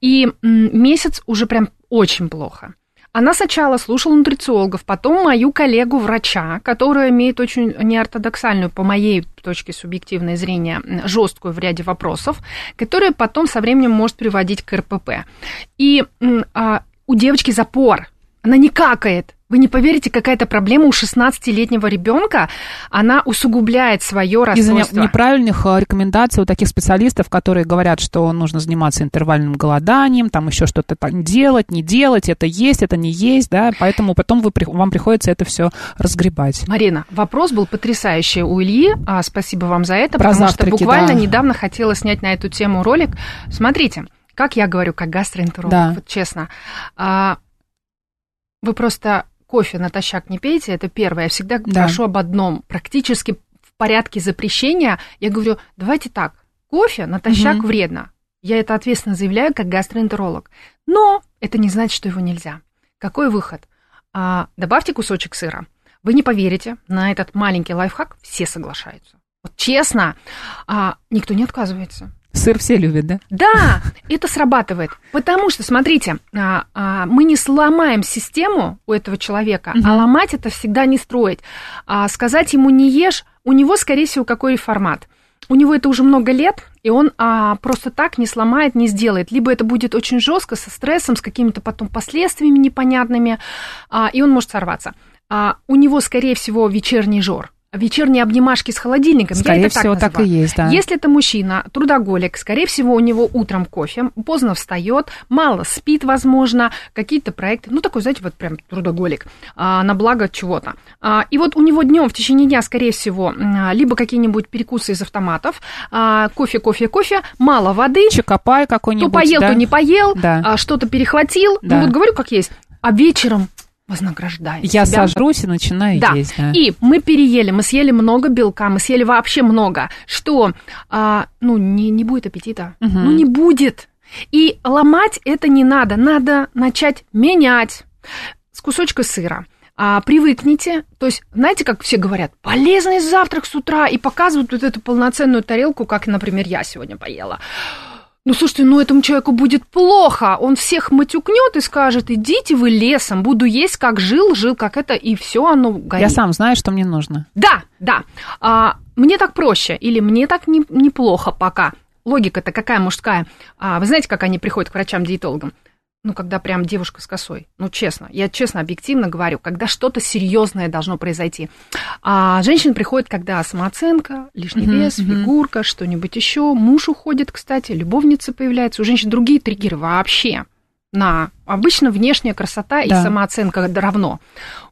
И месяц уже прям очень плохо. Она сначала слушала нутрициологов, потом мою коллегу-врача, которая имеет очень неортодоксальную, по моей точке субъективной зрения, жесткую в ряде вопросов, которая потом со временем может приводить к РПП. И а, у девочки запор, она не какает. Вы не поверите, какая-то проблема у 16-летнего ребенка, она усугубляет свое Из-за расстройство. неправильных э, рекомендаций у таких специалистов, которые говорят, что нужно заниматься интервальным голоданием, там еще что-то там делать, не делать, это есть, это не есть, да, поэтому потом вы, вам приходится это все разгребать. Марина, вопрос был потрясающий у Ильи. А, спасибо вам за это, Про потому завтраки, что буквально да. недавно хотела снять на эту тему ролик. Смотрите, как я говорю, как гастроэнтеролог, Да. вот честно. а, вы просто кофе натощак не пейте, это первое. Я всегда Да. прошу об одном. Практически в порядке запрещения я говорю, давайте так, кофе натощак Мгм. вредно. Я это ответственно заявляю как гастроэнтеролог. Но это не значит, что его нельзя. Какой выход? А, добавьте кусочек сыра. Вы не поверите, на этот маленький лайфхак все соглашаются. Вот честно, а, никто не отказывается. Сыр все любят, да? Да, это срабатывает. Потому что, смотрите, а, а, мы не сломаем систему у этого человека, а ломать это всегда не строить. А сказать ему не ешь, у него, скорее всего, какой формат. У него это уже много лет, и он а, просто так не сломает, не сделает. Либо это будет очень жестко, со стрессом, с какими-то потом последствиями непонятными, а, и он может сорваться. А, у него, скорее всего, вечерний жор. Вечерние обнимашки с холодильником. Скорее Я это всего, так, так и есть, да. Если это мужчина, трудоголик, скорее всего, у него утром кофе, поздно встает, мало спит, возможно, какие-то проекты, ну, такой, знаете, вот прям трудоголик, а, на благо чего-то. А, и вот у него днем в течение дня, скорее всего, либо какие-нибудь перекусы из автоматов, а, кофе, кофе, кофе, мало воды, Чокопай то какой-нибудь, поел, да? то не поел, Да. а, что-то перехватил, Да. ну, вот говорю, как есть, а вечером вознаграждает Я себя. сожрусь и начинаю Да. есть, да. И мы переели, мы съели много белка, мы съели вообще много, что, а, ну, не, не будет аппетита. Мгм. Ну, не будет. И ломать это не надо, надо начать менять с кусочка сыра. А, привыкните, то есть, знаете, как все говорят, полезный завтрак с утра, и показывают вот эту полноценную тарелку, как, например, я сегодня поела. Ну, слушайте, ну этому человеку будет плохо. Он всех матюкнет и скажет, идите вы лесом, буду есть, как жил, жил, как это, и все оно горит. Я сам знаю, что мне нужно. Да, да. А, мне так проще, или мне так не, неплохо пока. Логика-то какая мужская? А, вы знаете, как они приходят к врачам-диетологам? Ну, когда прям девушка с косой. Ну, честно, я честно, объективно говорю, когда что-то серьезное должно произойти. А женщины приходят, когда самооценка, лишний вес, мгм. фигурка, что-нибудь еще. Муж уходит, кстати, любовница появляется. У женщин другие триггеры вообще. На обычно внешняя красота и Да. самооценка равно.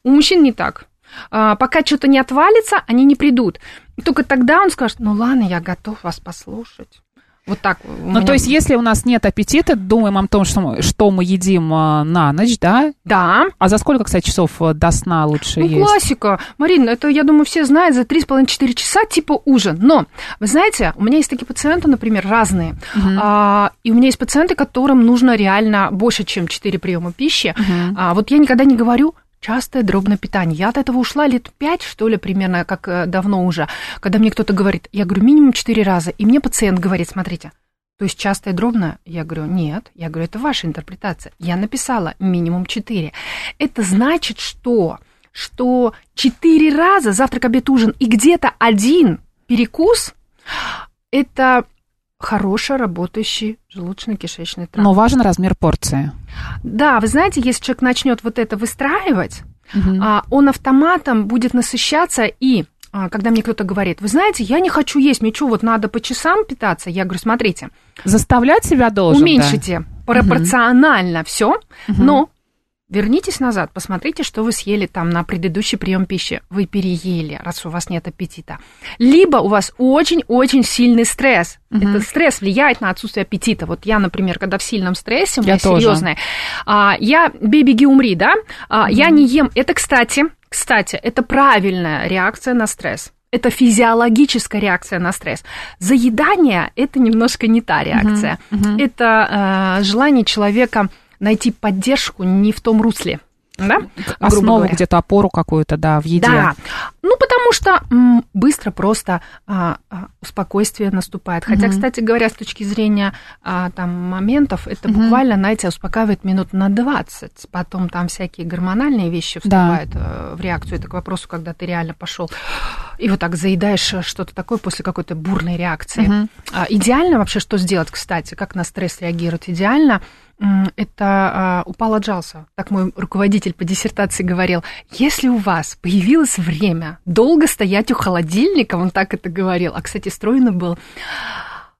У мужчин не так. А, пока что-то не отвалится, они не придут. И только тогда он скажет, ну ладно, я готов вас послушать. Вот так. у Ну, меня- то есть, если у нас нет аппетита, думаем о том, что мы, что мы едим а, на ночь, да? Да, А за сколько, кстати, часов а, до сна лучше Ну, есть? классика. Марина, это, я думаю, все знают, за 3,5-4 часа типа ужин. Но, вы знаете, у меня есть такие пациенты, например, разные. А, и у меня есть пациенты, которым нужно реально больше, чем 4 приема пищи. А, вот я никогда не говорю частое дробное питание. Я от этого ушла лет 5, что ли, примерно, как э, давно уже. Когда мне кто-то говорит, я говорю, минимум 4 раза. И мне пациент говорит, смотрите, то есть частое дробное? Я говорю, нет. Я говорю, это ваша интерпретация. Я написала минимум 4. Это значит, что? Что 4 раза завтрак, обед, ужин и где-то один перекус – это хороший работающий желудочно-кишечный тракт. Но важен размер порции. Да, вы знаете, если человек начнет вот это выстраивать, а, он автоматом будет насыщаться и а, когда мне кто-то говорит, вы знаете, я не хочу есть, мне что, вот надо по часам питаться? Я говорю, смотрите, Заставлять себя должен, да. уменьшите пропорционально все, но вернитесь назад, посмотрите, что вы съели там на предыдущий прием пищи. Вы переели, раз у вас нет аппетита. Либо у вас очень-очень сильный стресс. Этот стресс влияет на отсутствие аппетита. Вот я, например, когда в сильном стрессе, у меня серьезное, а, я бей, беги, умри, да? А, Я не ем. Это, кстати, кстати, это правильная реакция на стресс. Это физиологическая реакция на стресс. Заедание – это немножко не та реакция. Это э, желание человека найти поддержку не в том русле. Да? Основу где-то, опору какую-то, да, в еде. Да. Ну, потому что м, быстро просто а, а, спокойствие наступает. Хотя, кстати говоря, с точки зрения а, там моментов, это буквально, знаете, успокаивает минут на 20. Потом там всякие гормональные вещи Да. вступают э, в реакцию. Это к вопросу, когда ты реально пошел и вот так заедаешь что-то такое после какой-то бурной реакции. Мгм. А, Идеально вообще что сделать, кстати, как на стресс реагировать? Идеально это а, упал отжался. Так мой руководитель по диссертации говорил. Если у вас появилось время долго стоять у холодильника, он так это говорил, а, кстати, стройно был,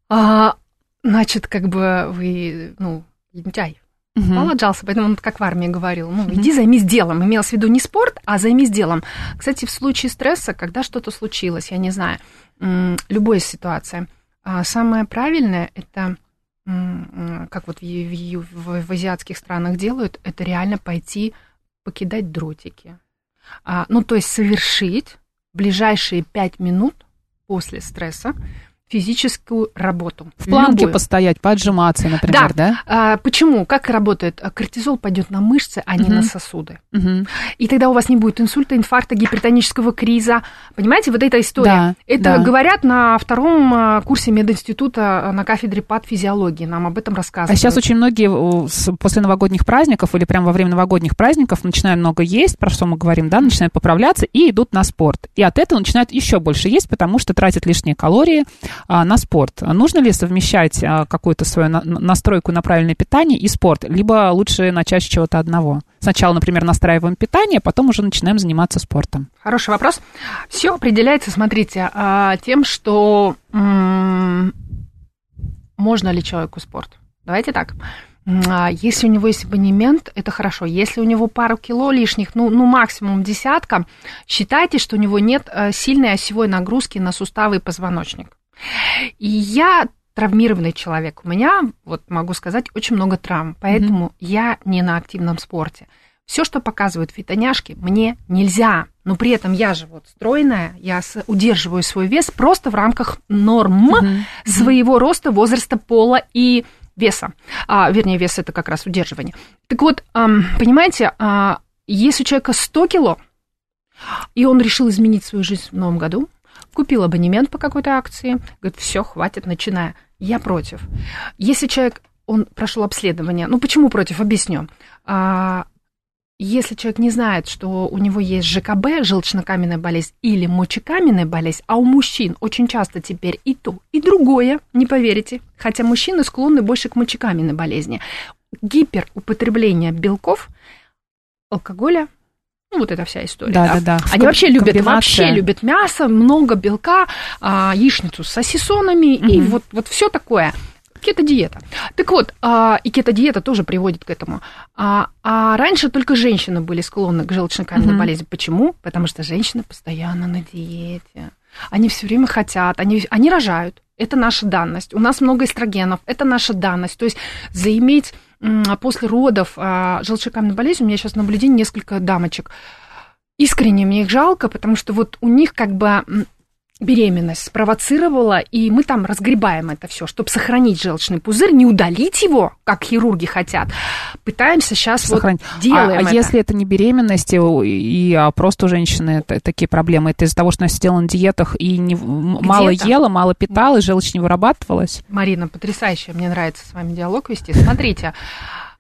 а, значит, как бы вы, ну, лентяй. Мгм. Упал отжался, поэтому он как в армии говорил, ну, иди займись делом. Имелось в виду не спорт, а займись делом. Кстати, в случае стресса, когда что-то случилось, я не знаю, любая ситуация, а, самое правильное это как вот в, в в- в азиатских странах делают, это реально пойти покидать дротики. А, ну, то есть совершить ближайшие пять минут после стресса физическую работу. В планке Любую. постоять, поотжиматься, например, да? А, почему? Как работает? А, Кортизол пойдет на мышцы, а не Мгм. на сосуды. Мгм. И тогда у вас не будет инсульта, инфаркта, гипертонического криза. Понимаете, вот эта история. Да, Это да. говорят на втором а, курсе мединститута а, на кафедре патфизиологии. Нам об этом А рассказывают. сейчас очень многие э, после новогодних праздников или прямо во время новогодних праздников начинают много есть, про что мы говорим, да, начинают поправляться и идут на спорт. И от этого начинают еще больше есть, потому что тратят лишние калории а, на спорт. Нужно ли совмещать а, какую-то свою на- настройку на правильное питание и спорт? Либо лучше начать с чего-то одного? Сначала, например, настраиваем питание, потом уже начинаем заниматься спортом. Хороший вопрос. Все определяется, смотрите, а, тем, что можно ли человеку спорт. Давайте так. А, Если у него есть абонемент, это хорошо. Если у него пару кило лишних, ну, ну максимум десятка, считайте, что у него нет э, сильной осевой нагрузки на суставы и позвоночник. И я травмированный человек. У меня, вот могу сказать, очень много травм, поэтому я не на активном спорте. Все, что показывают фитоняшки, мне нельзя. Но при этом я же вот стройная, я удерживаю свой вес просто в рамках норм своего роста, возраста, пола и веса. А, вернее, вес это как раз удерживание. Так вот, понимаете, а, если у человека 100 кило, и он решил изменить свою жизнь в новом году, купил абонемент по какой-то акции, говорит, все, хватит, начиная. Я против. Если человек, он прошел обследование, ну почему против, объясню. А, если человек не знает, что у него есть ЖКБ, желчнокаменная болезнь или мочекаменная болезнь, а у мужчин очень часто теперь и то, и другое, не поверите, хотя мужчины склонны больше к мочекаменной болезни, гиперупотребление белков, алкоголя, ну, вот эта вся история. Да, да, да. Они вообще любят, вообще любят мясо, много белка, а, яичницу с сосисонами и Мгм. вот, вот все такое. Кето-диета. Так вот, а, и кето-диета тоже приводит к этому. А, а раньше только женщины были склонны к желчно-каменной Мгм. болезни. Почему? Потому что женщины постоянно на диете. Они все время хотят, они, они рожают. Это наша данность. У нас много эстрогенов. Это наша данность. То есть заиметь после родов а, желчекаменную болезнь, у меня сейчас наблюдение несколько дамочек. Искренне мне их жалко, потому что вот у них как бы беременность спровоцировала, и мы там разгребаем это все, чтобы сохранить желчный пузырь, не удалить его, как хирурги хотят. Пытаемся сейчас Сохранить. вот делаем а, а это. если это не беременность и, и, а, просто у женщины т- такие проблемы, это из-за того, что она сидела на диетах и не, мало ела, мало питала, и желчь не вырабатывалась? Марина, потрясающе, мне нравится с вами диалог вести. Смотрите,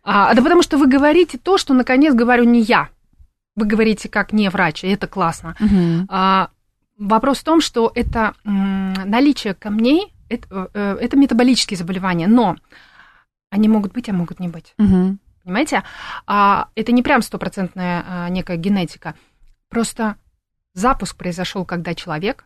а, да потому что вы говорите то, что, наконец, говорю не я. Вы говорите как не врач, и это классно. Мгм. А, вопрос в том, что это наличие камней, это, э, это метаболические заболевания, но они могут быть, а могут не быть. Мгм. Понимаете? А, это не прям стопроцентная а, некая генетика. Просто запуск произошел, когда человек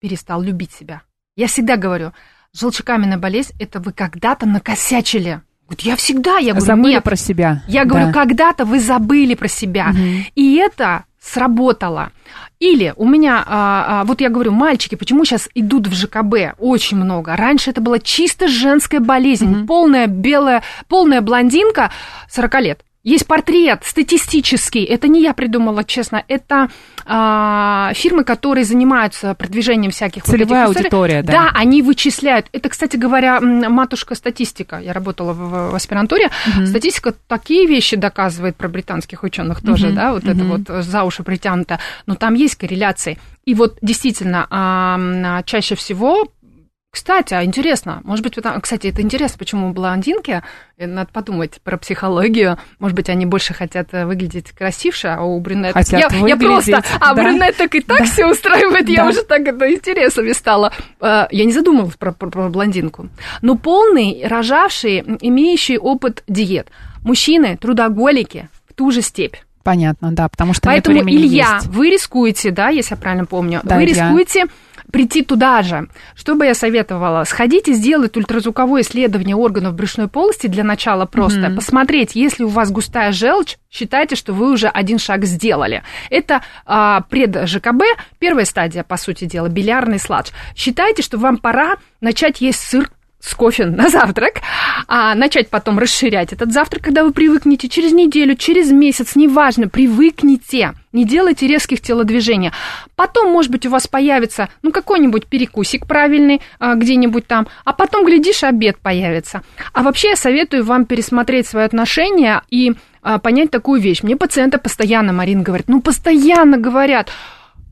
перестал любить себя. Я всегда говорю, желчекаменная болезнь – это вы когда-то накосячили. Говорит, я всегда, я говорю, Забыли нет. про себя. Я говорю, Да. когда-то вы забыли про себя. Мгм. И это сработало. Или у меня, а, а, вот я говорю, мальчики, почему сейчас идут в ЖКБ очень много? Раньше это была чисто женская болезнь, Мгм. полная белая, полная блондинка 40 лет. Есть портрет статистический, это не я придумала, честно, это а, фирмы, которые занимаются продвижением всяких вот Целевая этих историй. аудитория, да. Да, они вычисляют. Это, кстати говоря, матушка статистика. Я работала в, в аспирантуре. Мгм. Статистика такие вещи доказывает про британских ученых тоже, Мгм, да, вот это мгм. вот за уши притянуто. Но там есть корреляции. И вот действительно, а, чаще всего кстати, а интересно, может быть, потому- кстати, это интересно, почему блондинки, э, надо подумать про психологию, может быть, они больше хотят э, выглядеть красивше, а у брюнеток... Хотят я, я просто, а да. брюнеток и так Да. все устраивает, я Да. уже так это интересами стала. Э, Я не задумывалась про, про- про блондинку. Но полный, рожавший, имеющий опыт диет. Мужчины, трудоголики, в ту же степь. Понятно, да, потому что Поэтому, нет Илья, есть. вы рискуете, да, если я правильно помню, Да, вы Илья. рискуете прийти туда же. Что бы я советовала? Сходите, сделать ультразвуковое исследование органов брюшной полости для начала просто. Мгм. Посмотреть, если у вас густая желчь, считайте, что вы уже один шаг сделали. Это а, пред-ЖКБ, первая стадия, по сути дела, билярный сладж. Считайте, что вам пора начать есть сыр с кофе на завтрак, а начать потом расширять этот завтрак, когда вы привыкнете через неделю, через месяц, неважно, привыкните, не делайте резких телодвижений. Потом, может быть, у вас появится, ну, какой-нибудь перекусик правильный а, где-нибудь там, а потом, глядишь, обед появится. А вообще я советую вам пересмотреть свои отношения и а, понять такую вещь. Мне пациенты постоянно, Марина говорит, ну, постоянно говорят,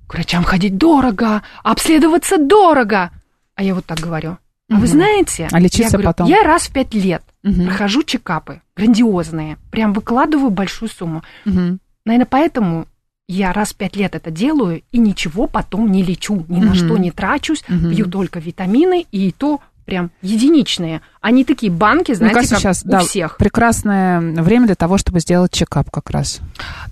к врачам ходить дорого, обследоваться дорого. А я вот так говорю. А вы знаете, А лечиться я, говорю, потом? я раз в пять лет Мгм. прохожу чекапы грандиозные, прям выкладываю большую сумму. Мгм. Наверное, поэтому я раз в пять лет это делаю и ничего потом не лечу, ни на Мгм. что не трачусь, Мгм. пью только витамины и то прям единичные. Они такие банки, знаете, кажется, как сейчас у да, всех. прекрасное время для того, чтобы сделать чекап как раз.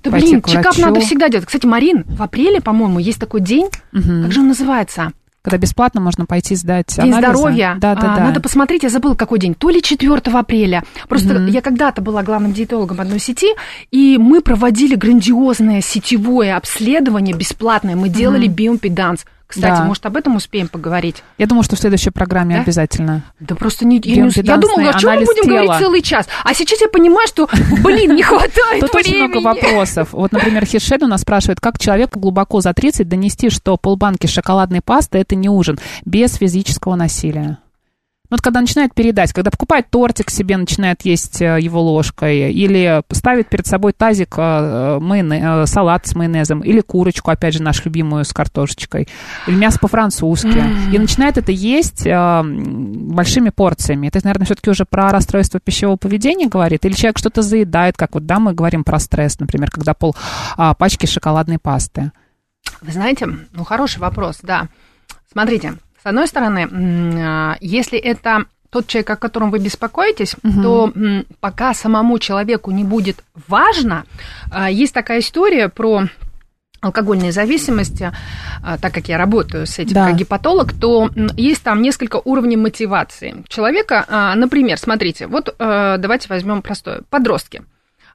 Да пойти блин, чекап надо всегда делать. Кстати, Марин, в апреле, по-моему, есть такой день, Мгм. как же он называется? Когда бесплатно можно пойти сдать День анализы. здоровья. Да, да, А, да. Надо посмотреть, я забыла, какой день. То ли 4 апреля. Просто Мгм. я когда-то была главным диетологом одной сети, и мы проводили грандиозное сетевое обследование бесплатное. Мы делали биомпеданс. Кстати, Да. может, об этом успеем поговорить? Я думаю, что в следующей программе Да? обязательно. Да просто не... Я, не я думала, о чем мы будем тела. говорить целый час? А сейчас я понимаю, что, блин, не хватает Тут очень времени. много вопросов. Вот, например, Хишед у нас спрашивает, как человеку глубоко за 30 донести, что полбанки шоколадной пасты – это не ужин, без физического насилия? Вот когда начинает передать, когда покупает тортик себе, начинает есть э, его ложкой, или ставит перед собой тазик э, э, салат с майонезом, или курочку, опять же, нашу любимую с картошечкой, или мясо по-французски, и начинает это есть большими порциями. Это, наверное, все-таки уже про расстройство пищевого поведения говорит, или человек что-то заедает, как вот, да, мы говорим про стресс, например, когда пол а, пачки шоколадной пасты. Вы знаете, ну хороший вопрос, да. Смотрите, с одной стороны, а, если это тот человек, о котором вы беспокоитесь, то м, пока самому человеку не будет важно, а, есть такая история про алкогольные зависимости, а, так как я работаю с этим Да. как гепатолог, то есть там несколько уровней мотивации человека. Например, смотрите, вот э, давайте возьмем простое. Подростки.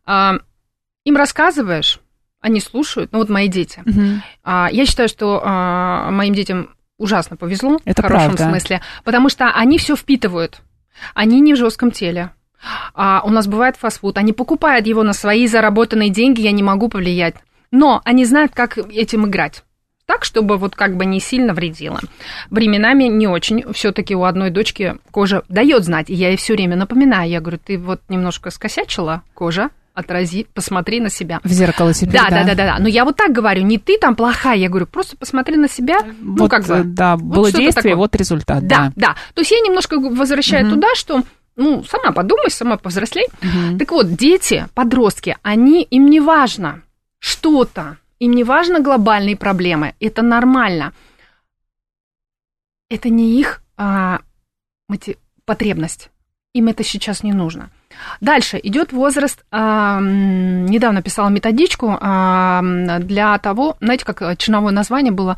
Им рассказываешь, они слушают, ну вот мои дети. А, Я считаю, что моим детям ужасно повезло, Это в хорошем правда. смысле, потому что они все впитывают. Они не в жестком теле. А у нас бывает фастфуд, они покупают его на свои заработанные деньги, я не могу повлиять. Но они знают, как этим играть. Так, чтобы вот как бы не сильно вредило. Временами не очень. Все-таки у одной дочки кожа дает знать. И я ей все время напоминаю. Я говорю, ты вот немножко скосячила кожа, отрази, посмотри на себя. В зеркало теперь, Да, да, да, да, да. Но я вот так говорю, не ты там плохая, я говорю, просто посмотри на себя. ну, Вот, как бы. э, да, вот было действие, такое. вот результат, Да, да. да. То есть я немножко возвращаю Мгм. туда, что ну, сама подумай, сама повзрослей. Так вот, дети, подростки, они, им не важно что-то, им не важно глобальные проблемы, это нормально. Это не их а, потребность. Им это сейчас не нужно. Дальше идет возраст. а, недавно писала методичку а, для того, знаете, как э, черновое название было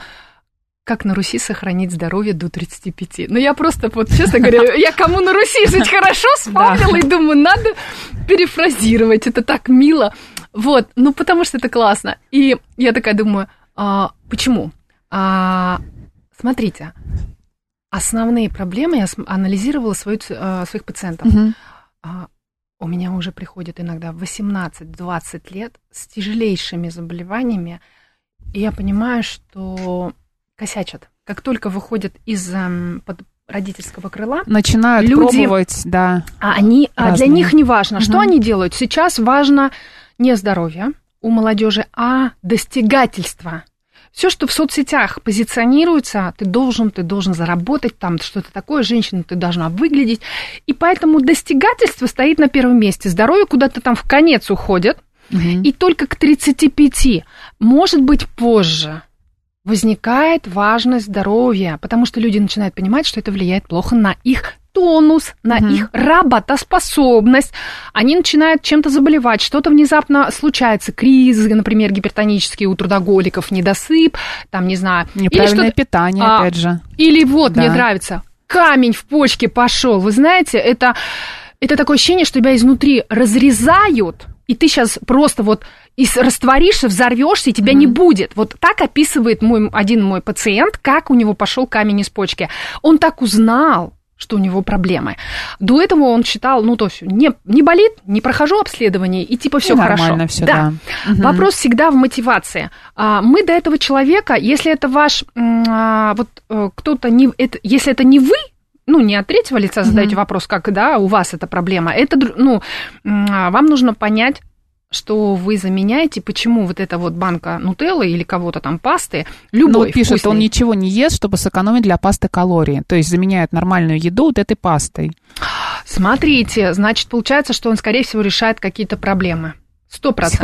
как на Руси сохранить здоровье до 35. Ну, я просто, вот, честно говоря, я кому на Руси жить хорошо вспомнила и думаю, надо перефразировать, это так мило. Вот, ну, потому что это классно. И я такая думаю, а, почему? А, смотрите, основные проблемы я анализировала свою а, своих пациентов. Мгм. У меня уже приходят иногда 18-20 лет с тяжелейшими заболеваниями, и я понимаю, что косячат. Как только выходят из эм, под родительского крыла, Начинают Люди- пробовать, да. а они, а для Разные. них не важно, что Мгм. они делают. Сейчас важно не здоровье у молодежи, а достигательство. Все, что в соцсетях позиционируется, ты должен, ты должен заработать там что-то такое, женщина ты должна выглядеть. И поэтому достигательство стоит на первом месте. Здоровье куда-то там в конец уходит, Мгм. и только к 35, может быть, позже, возникает важность здоровья, потому что люди начинают понимать, что это влияет плохо на их тонус, на Мгм. их работоспособность. Они начинают чем-то заболевать, что-то внезапно случается, кризис, например, гипертонический у трудоголиков, недосып, там, не знаю. или Неправильное что-то- питание, А, опять же. или вот, Да. мне нравится, камень в почке пошел. Вы знаете, это, это такое ощущение, что тебя изнутри разрезают, и ты сейчас просто вот и растворишься, взорвешься, и тебя не будет. Вот так описывает мой, один мой пациент, как у него пошел камень из почки. Он так узнал, что у него проблемы. До этого он считал, ну, то есть не, не болит, не прохожу обследование, и типа все хорошо. нормально всё, да. Мгм. Вопрос всегда в мотивации. А, Мы до этого человека, если это ваш, а, вот э, кто-то не, это, если это не вы, ну, не от третьего лица задаете вопрос, как, да, у вас эта проблема, это, ну, а, вам нужно понять, что вы заменяете, почему вот эта вот банка нутеллы или кого-то там пасты, Ну, любой вот пишет, он вкусной. ничего не ест, чтобы сэкономить для пасты калории. То есть заменяет нормальную еду вот этой пастой. Смотрите, значит, получается, что он, скорее всего, решает какие-то проблемы. Сто процентов.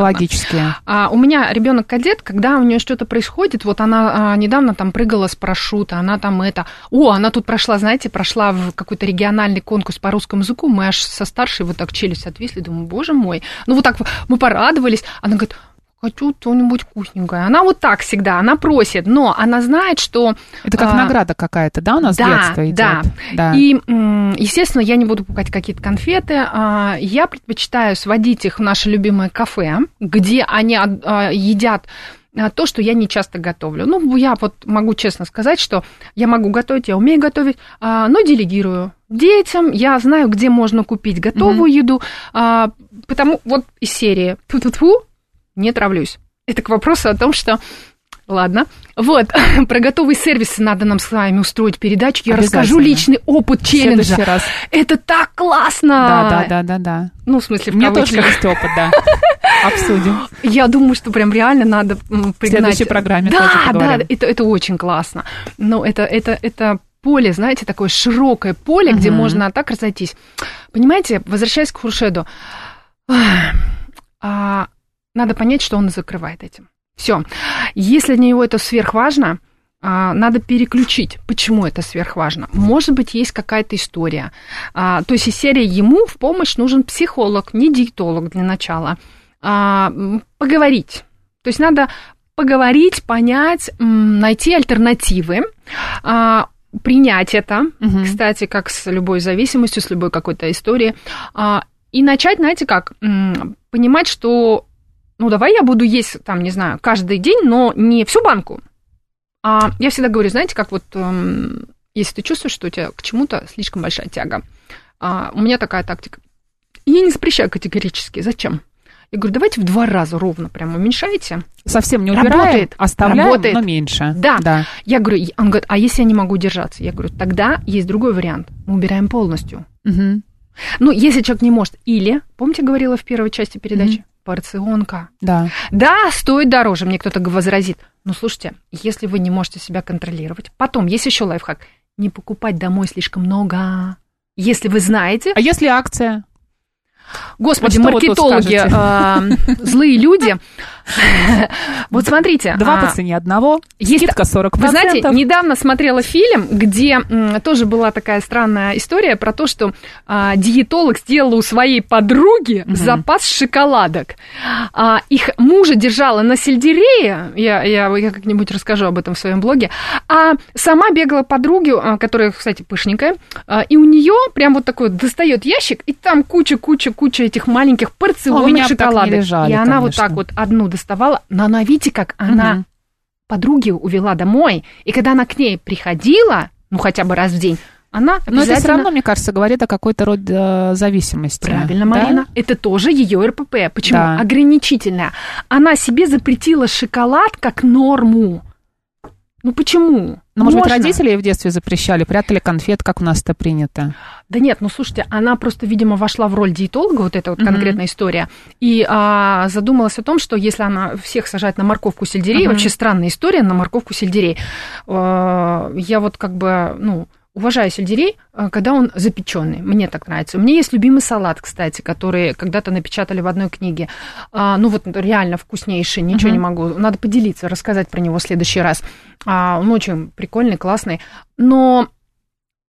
А у меня ребенок кадет, когда у нее что-то происходит, вот она а, недавно там прыгала с парашюта, она там это, о, она тут прошла, знаете, прошла в какой-то региональный конкурс по русскому языку, мы аж со старшей вот так челюсть отвисли, думаю, боже мой, ну вот так мы порадовались, она говорит, хочу что-нибудь вкусненькое. Она вот так всегда, она просит, но она знает, что... Это как а, награда какая-то, да, у нас да, детство идет? да. да. И, естественно, я не буду покупать какие-то конфеты. а, Я предпочитаю сводить их в наше любимое кафе, где они а, а, едят то, что я не часто готовлю. Ну, я вот могу честно сказать, что я могу готовить, я умею готовить, но делегирую детям. Я знаю, где можно купить готовую еду, а, потому вот из серии «Ту-ту-ту» не травлюсь. Это к вопросу о том, что Ладно. Вот, про готовые сервисы надо нам с вами устроить передачу. Я расскажу личный опыт В челленджа. раз. Это так классно! Да, да, да, да, да. Ну, в смысле, в У меня тоже есть опыт, да. Обсудим. Я думаю, что прям реально надо пригнать. следующей программе да, тоже да, поговорим. это, это очень классно. Но это, это, это поле, знаете, такое широкое поле, где Мгм. можно так разойтись. Понимаете, возвращаясь к Хуршеду, а, надо понять, что он закрывает этим. Все. Если для него это сверхважно, а, надо переключить. Почему это сверхважно? Может быть, есть какая-то история. А, то есть из серии ему в помощь нужен психолог, не диетолог для начала. А, поговорить. То есть надо поговорить, понять, найти альтернативы, принять это, Мгм. кстати, как с любой зависимостью, с любой какой-то историей, и начать, знаете, как понимать, что, ну, давай я буду есть, там, не знаю, каждый день, но не всю банку. А я всегда говорю, знаете, как вот, эм, если ты чувствуешь, что у тебя к чему-то слишком большая тяга, а, у меня такая тактика. Я не запрещаю категорически. Зачем? Я говорю, давайте в два раза ровно прям уменьшайте. Совсем не убираем, Работает. оставляем, Работает. но меньше. Да. да. Я говорю, он говорит, а если я не могу держаться? Я говорю, тогда есть другой вариант. Мы убираем полностью. Мгм. Ну, если человек не может. Или, помните, говорила в первой части передачи, порционка. Да. Да, стоит дороже, мне кто-то возразит. Но слушайте, если вы не можете себя контролировать, потом есть еще лайфхак. Не покупать домой слишком много. Если вы знаете, А если акция? господи, Вот маркетологи, а, злые люди. Вот смотрите. Два а, по цене одного, скидка 40%. Вы знаете, недавно смотрела фильм, где тоже была такая странная история про то, что а, диетолог сделала у своей подруги запас шоколадок. А, их мужа держала на сельдерее, я, я, я как-нибудь расскажу об этом в своем блоге, а сама бегала подруге, которая, кстати, пышненькая, и у нее прям вот такой достает ящик, и там куча-куча-куча этих маленьких порционных шоколадок. и она вот так вот одну доставала, но она, видите, как она Мгм. подруги увела домой, и когда она к ней приходила, ну хотя бы раз в день, она Но это все обязательно... равно, мне кажется, говорит о какой-то роде э, зависимости. Правильно, Да? Марина. Это тоже ее РПП. Почему? Да. Ограничительная. Она себе запретила шоколад как норму. Ну почему? Ну, может быть, Можно. родители ей в детстве запрещали, прятали конфет, как у нас это принято. Да нет, ну слушайте, она просто, видимо, вошла в роль диетолога, вот эта вот Мгм. конкретная история, и а, задумалась о том, что если она всех сажает на морковку сельдерей, Мгм. вообще странная история на морковку сельдерей. А, я вот как бы, ну, уважаю сельдерей, а, когда он запеченный. Мне так нравится. У меня есть любимый салат, кстати, который когда-то напечатали в одной книге. А, ну вот реально вкуснейший, ничего Мгм. не могу. Надо поделиться, рассказать про него в следующий раз. А, он очень прикольный, классный. Но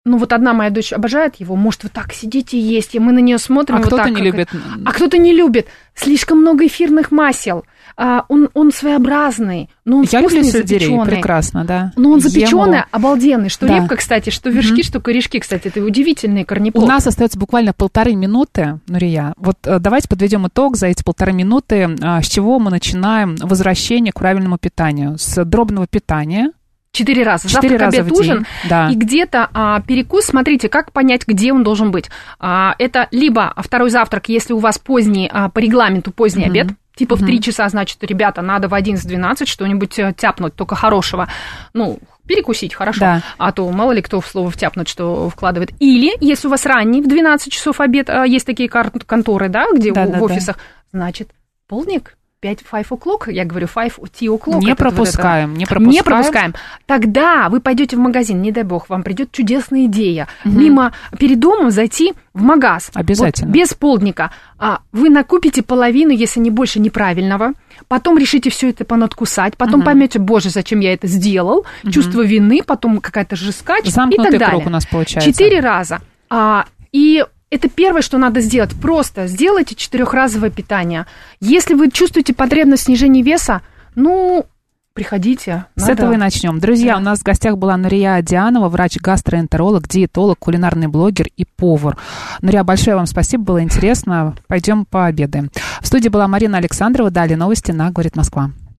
ну вот одна моя дочь обожает его, может, вы так сидите и есть, и мы на нее смотрим. А вот кто-то так, не любит. А кто-то не любит. Слишком много эфирных масел. А, он, он своеобразный, но он Я вкусный, запеченный. прекрасно, да. Но он запеченный, его. обалденный. Что Да. репка, кстати, что вершки, Мгм. что корешки, кстати. Это удивительные У корнеплод. нас остается буквально полторы минуты, Нурия. Вот э, давайте подведем итог за эти полторы минуты. А, С чего мы начинаем возвращение к правильному питанию? С дробного питания. Четыре раза. Четыре Завтрак, раза обед, в день. ужин. Да. И где-то а, перекус, смотрите, как понять, где он должен быть. А, это либо второй завтрак, если у вас поздний, а, по регламенту поздний Мгм. обед, типа в Мгм. 3 часа, значит, ребята, надо в 11-12 что-нибудь э, тяпнуть, только хорошего. Ну, перекусить хорошо, Да. а то мало ли кто в слово втяпнуть, что вкладывает. Или, если у вас ранний, в 12 часов обед, а, есть такие конторы, да, где Да, в, да, в да. офисах, значит, полдник, 5 5 o'clock, я говорю 5 tea o'clock. Не это вот это. пропускаем, не пропускаем. Не пропускаем. Тогда вы пойдете в магазин, не дай бог, вам придет чудесная идея. Мгм. Мимо перед домом зайти в магаз. Обязательно. Вот без полдника. А, вы накупите половину, если не больше, неправильного. Потом решите все это понадкусать. Потом Мгм. поймете, боже, зачем я это сделал. Мгм. Чувство вины, потом какая-то жескач и так далее. круг у нас получается. Четыре раза. А, и это первое, что надо сделать. Просто сделайте четырехразовое питание. Если вы чувствуете потребность в снижении веса, ну, приходите. С надо. этого и начнем. Друзья, Да. у нас в гостях была Нурия Дианова, врач-гастроэнтеролог, диетолог, кулинарный блогер и повар. Нурия, большое вам спасибо, было интересно. Пойдем пообедаем. В студии была Марина Александрова. Далее новости на «Говорит Москва».